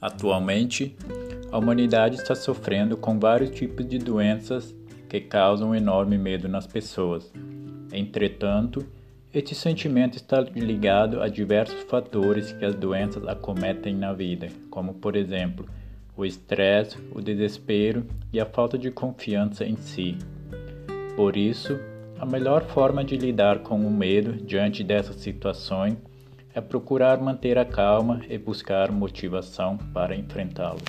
Atualmente, a humanidade está sofrendo com vários tipos de doenças que causam enorme medo nas pessoas. Entretanto, este sentimento está ligado a diversos fatores que as doenças acometem na vida, como por exemplo, o estresse, o desespero e a falta de confiança em si. Por isso, a melhor forma de lidar com o medo diante dessas situações é procurar manter a calma e buscar motivação para enfrentá-lo.